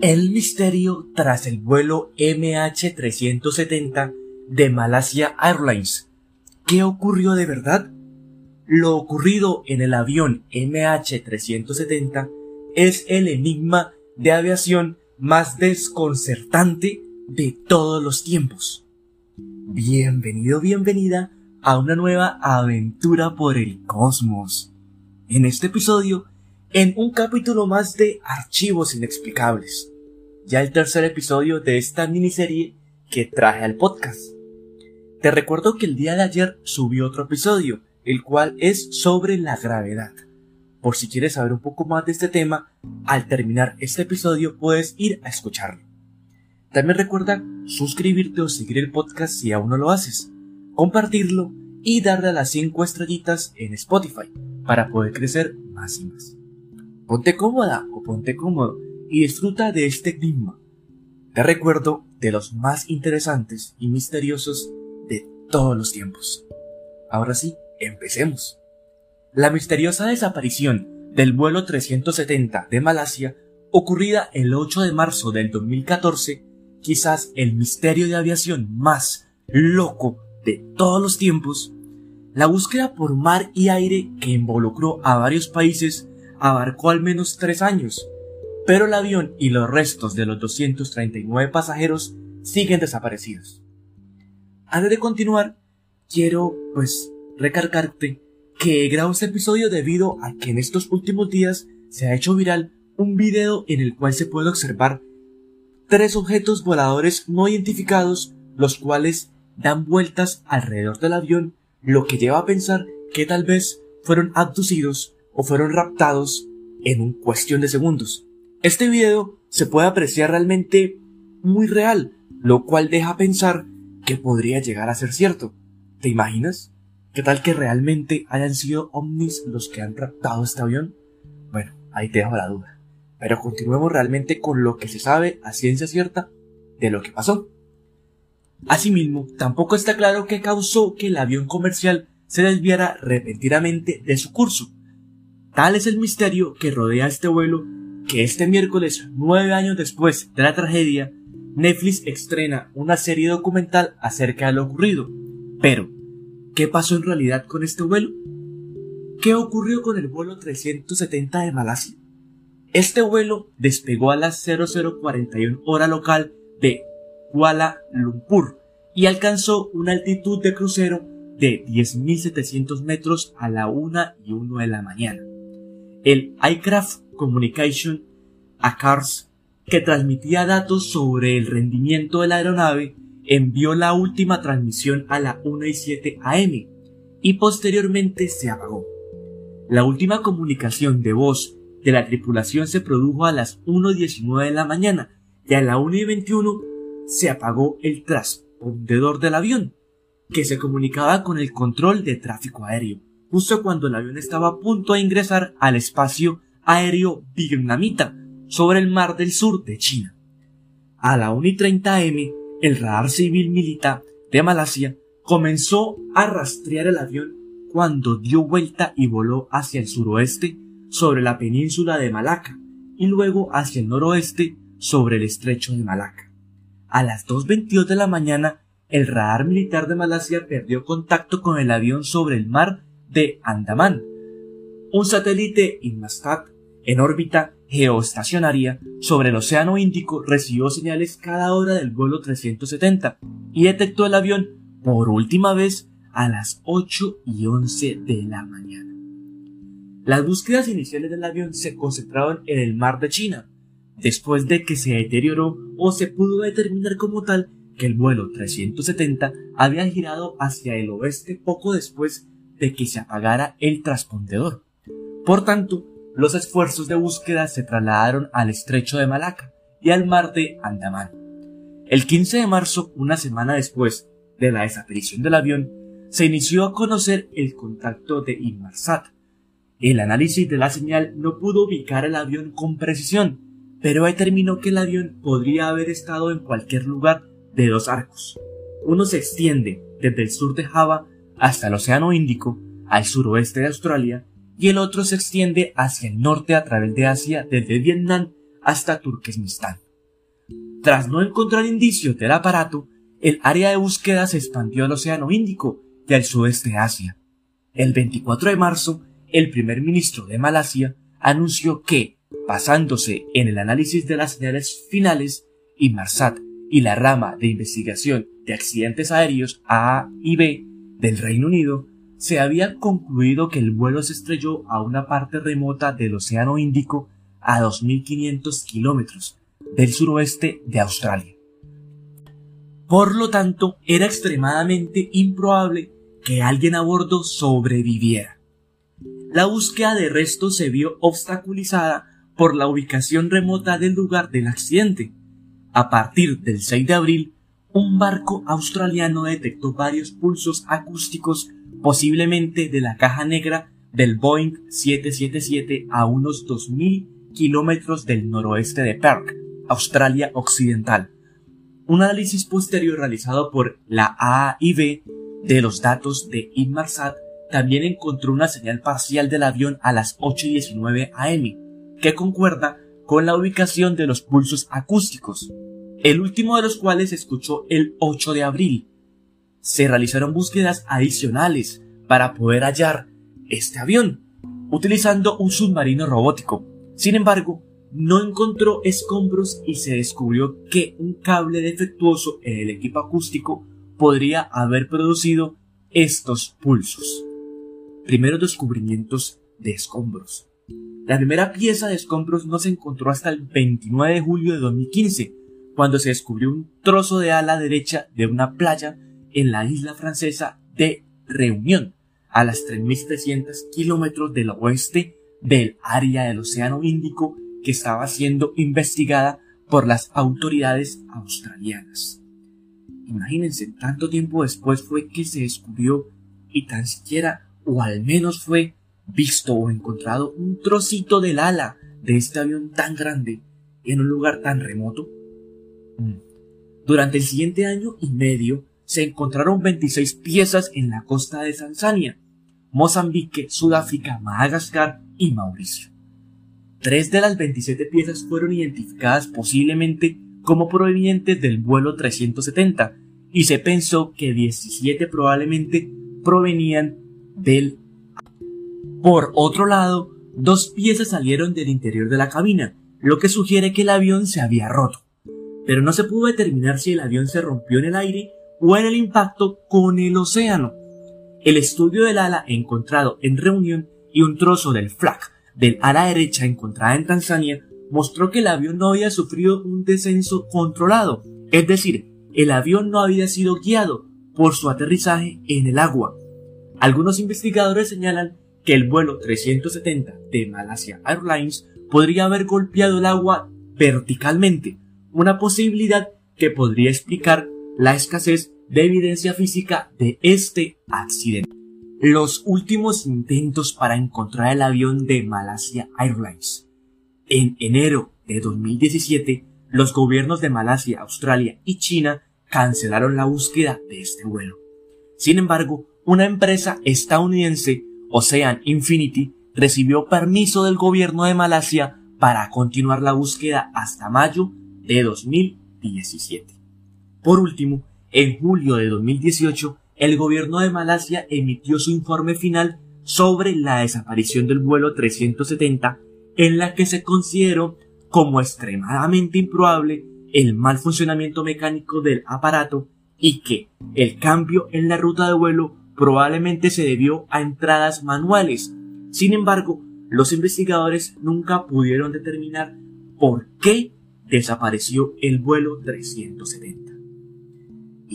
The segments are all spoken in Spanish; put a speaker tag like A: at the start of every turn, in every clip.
A: El misterio tras el vuelo MH370 de Malaysia Airlines. ¿Qué ocurrió de verdad? Lo ocurrido en el avión MH370 es el enigma de aviación más desconcertante de todos los tiempos. Bienvenido, bienvenida a una nueva aventura por el cosmos. En este episodio en un capítulo más de Archivos Inexplicables, ya el tercer episodio de esta miniserie que traje al podcast. Te recuerdo que el día de ayer subí otro episodio, el cual es sobre la gravedad. Por si quieres saber un poco más de este tema, al terminar este episodio puedes ir a escucharlo. También recuerda suscribirte o seguir el podcast si aún no lo haces, compartirlo y darle a las 5 estrellitas en Spotify para poder crecer más y más. Ponte cómoda o ponte cómodo y disfruta de este enigma. Te recuerdo de los más interesantes y misteriosos de todos los tiempos. Ahora sí, empecemos. La misteriosa desaparición del vuelo 370 de Malasia, ocurrida el 8 de marzo del 2014, quizás el misterio de aviación más loco de todos los tiempos, la búsqueda por mar y aire que involucró a varios países abarcó al menos tres años, pero el avión y los restos de los 239 pasajeros siguen desaparecidos. Antes de continuar, quiero, pues, recargarte que he grabado este episodio debido a que en estos últimos días se ha hecho viral un video en el cual se puede observar tres objetos voladores no identificados, los cuales dan vueltas alrededor del avión, lo que lleva a pensar que tal vez fueron abducidos o fueron raptados en un cuestión de segundos. Este video se puede apreciar realmente muy real, lo cual deja pensar que podría llegar a ser cierto. ¿Te imaginas? ¿Qué tal que realmente hayan sido ovnis los que han raptado este avión? Bueno, ahí te dejo la duda. Pero continuemos realmente con lo que se sabe a ciencia cierta de lo que pasó. Asimismo, tampoco está claro qué causó que el avión comercial se desviara repentinamente de su curso, Tal es el misterio que rodea este vuelo que este miércoles, nueve años después de la tragedia, Netflix estrena una serie documental acerca de lo ocurrido. Pero, ¿qué pasó en realidad con este vuelo? ¿Qué ocurrió con el vuelo 370 de Malasia? Este vuelo despegó a las 0041 hora local de Kuala Lumpur y alcanzó una altitud de crucero de 10.700 metros a la 1 y 1 de la mañana el iCraft Communication a Cars, que transmitía datos sobre el rendimiento de la aeronave, envió la última transmisión a la 1 y 7 am y posteriormente se apagó. La última comunicación de voz de la tripulación se produjo a las 1.19 de la mañana y a la 1 y 21 se apagó el transpondedor del avión, que se comunicaba con el control de tráfico aéreo justo cuando el avión estaba a punto de ingresar al espacio aéreo vietnamita sobre el mar del sur de China. A la 1 y 30 am, el radar civil militar de Malasia comenzó a rastrear el avión cuando dio vuelta y voló hacia el suroeste sobre la península de Malaca y luego hacia el noroeste sobre el estrecho de Malaca. A las 2.22 de la mañana, el radar militar de Malasia perdió contacto con el avión sobre el mar de Andaman. Un satélite Inmarsat en órbita geoestacionaria sobre el Océano Índico recibió señales cada hora del vuelo 370 y detectó el avión por última vez a las 8 y 11 de la mañana. Las búsquedas iniciales del avión se concentraron en el mar de China, después de que se deterioró o se pudo determinar como tal que el vuelo 370 había girado hacia el oeste poco después de que se apagara el transpondedor. Por tanto, los esfuerzos de búsqueda se trasladaron al estrecho de Malaca y al mar de Andamán. El 15 de marzo, una semana después de la desaparición del avión, se inició a conocer el contacto de Inmarsat. El análisis de la señal no pudo ubicar el avión con precisión, pero determinó que el avión podría haber estado en cualquier lugar de dos arcos. Uno se extiende desde el sur de Java hasta el Océano Índico, al suroeste de Australia, y el otro se extiende hacia el norte a través de Asia desde Vietnam hasta Turkmenistán. Tras no encontrar indicios del aparato, el área de búsqueda se expandió al Océano Índico y al sudeste de Asia. El 24 de marzo, el primer ministro de Malasia anunció que, basándose en el análisis de las señales finales, Inmarsat y la rama de investigación de accidentes aéreos A y B del Reino Unido, se había concluido que el vuelo se estrelló a una parte remota del Océano Índico a 2.500 kilómetros del suroeste de Australia. Por lo tanto, era extremadamente improbable que alguien a bordo sobreviviera. La búsqueda de restos se vio obstaculizada por la ubicación remota del lugar del accidente. A partir del 6 de abril, un barco australiano detectó varios pulsos acústicos posiblemente de la caja negra del Boeing 777 a unos 2.000 kilómetros del noroeste de Perth, Australia Occidental. Un análisis posterior realizado por la AIB de los datos de Inmarsat también encontró una señal parcial del avión a las 8.19 am, que concuerda con la ubicación de los pulsos acústicos, el último de los cuales se escuchó el 8 de abril. Se realizaron búsquedas adicionales para poder hallar este avión, utilizando un submarino robótico. Sin embargo, no encontró escombros y se descubrió que un cable defectuoso en el equipo acústico podría haber producido estos pulsos. Primeros descubrimientos de escombros. La primera pieza de escombros no se encontró hasta el 29 de julio de 2015, cuando se descubrió un trozo de ala derecha de una playa en la isla francesa de Reunión, a las 3.300 kilómetros del oeste del área del Océano Índico que estaba siendo investigada por las autoridades australianas. Imagínense, tanto tiempo después fue que se descubrió y tan siquiera, o al menos fue visto o encontrado un trocito del ala de este avión tan grande en un lugar tan remoto. Mm. Durante el siguiente año y medio se encontraron 26 piezas en la costa de Tanzania, Mozambique, Sudáfrica, Madagascar y Mauricio. Tres de las 27 piezas fueron identificadas posiblemente como provenientes del vuelo 370 y se pensó que 17 probablemente provenían del... Por otro lado, dos piezas salieron del interior de la cabina, lo que sugiere que el avión se había roto. Pero no se pudo determinar si el avión se rompió en el aire o en el impacto con el océano. El estudio del ala encontrado en reunión y un trozo del flak del ala derecha encontrada en Tanzania mostró que el avión no había sufrido un descenso controlado, es decir, el avión no había sido guiado por su aterrizaje en el agua. Algunos investigadores señalan que el vuelo 370 de Malaysia Airlines podría haber golpeado el agua verticalmente, una posibilidad que podría explicar la escasez de evidencia física de este accidente. Los últimos intentos para encontrar el avión de Malaysia Airlines en enero de 2017, los gobiernos de Malasia, Australia y China cancelaron la búsqueda de este vuelo. Sin embargo, una empresa estadounidense, Ocean Infinity, recibió permiso del gobierno de Malasia para continuar la búsqueda hasta mayo de 2017. Por último, en julio de 2018, el gobierno de Malasia emitió su informe final sobre la desaparición del vuelo 370 en la que se consideró como extremadamente improbable el mal funcionamiento mecánico del aparato y que el cambio en la ruta de vuelo probablemente se debió a entradas manuales. Sin embargo, los investigadores nunca pudieron determinar por qué desapareció el vuelo 370.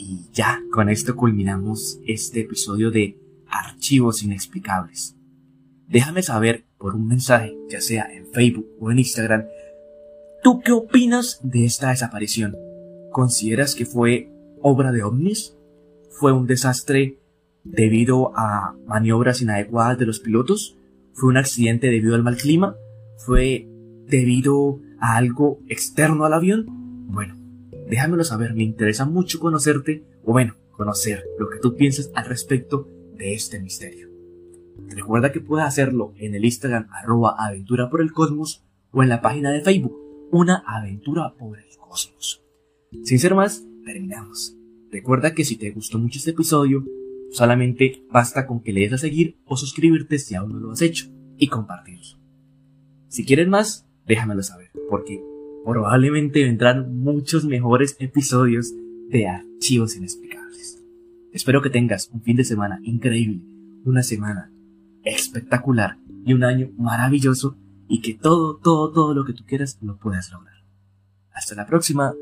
A: Y ya, con esto culminamos este episodio de Archivos Inexplicables. Déjame saber por un mensaje, ya sea en Facebook o en Instagram, ¿tú qué opinas de esta desaparición? ¿Consideras que fue obra de ovnis? ¿Fue un desastre debido a maniobras inadecuadas de los pilotos? ¿Fue un accidente debido al mal clima? ¿Fue debido a algo externo al avión? Bueno, déjamelo saber, me interesa mucho conocerte, o bueno, conocer lo que tú piensas al respecto de este misterio. Recuerda que puedes hacerlo en el Instagram arroba aventura por el cosmos o en la página de Facebook Una aventura por el cosmos. Sin ser más, terminamos. Recuerda que si te gustó mucho este episodio, solamente basta con que le des a seguir o suscribirte si aún no lo has hecho y compartirlo. Si quieres más, déjamelo saber, porque probablemente vendrán muchos mejores episodios de archivos inexplicables. Espero que tengas un fin de semana increíble, una semana espectacular y un año maravilloso y que todo, todo, todo lo que tú quieras lo puedas lograr. Hasta la próxima.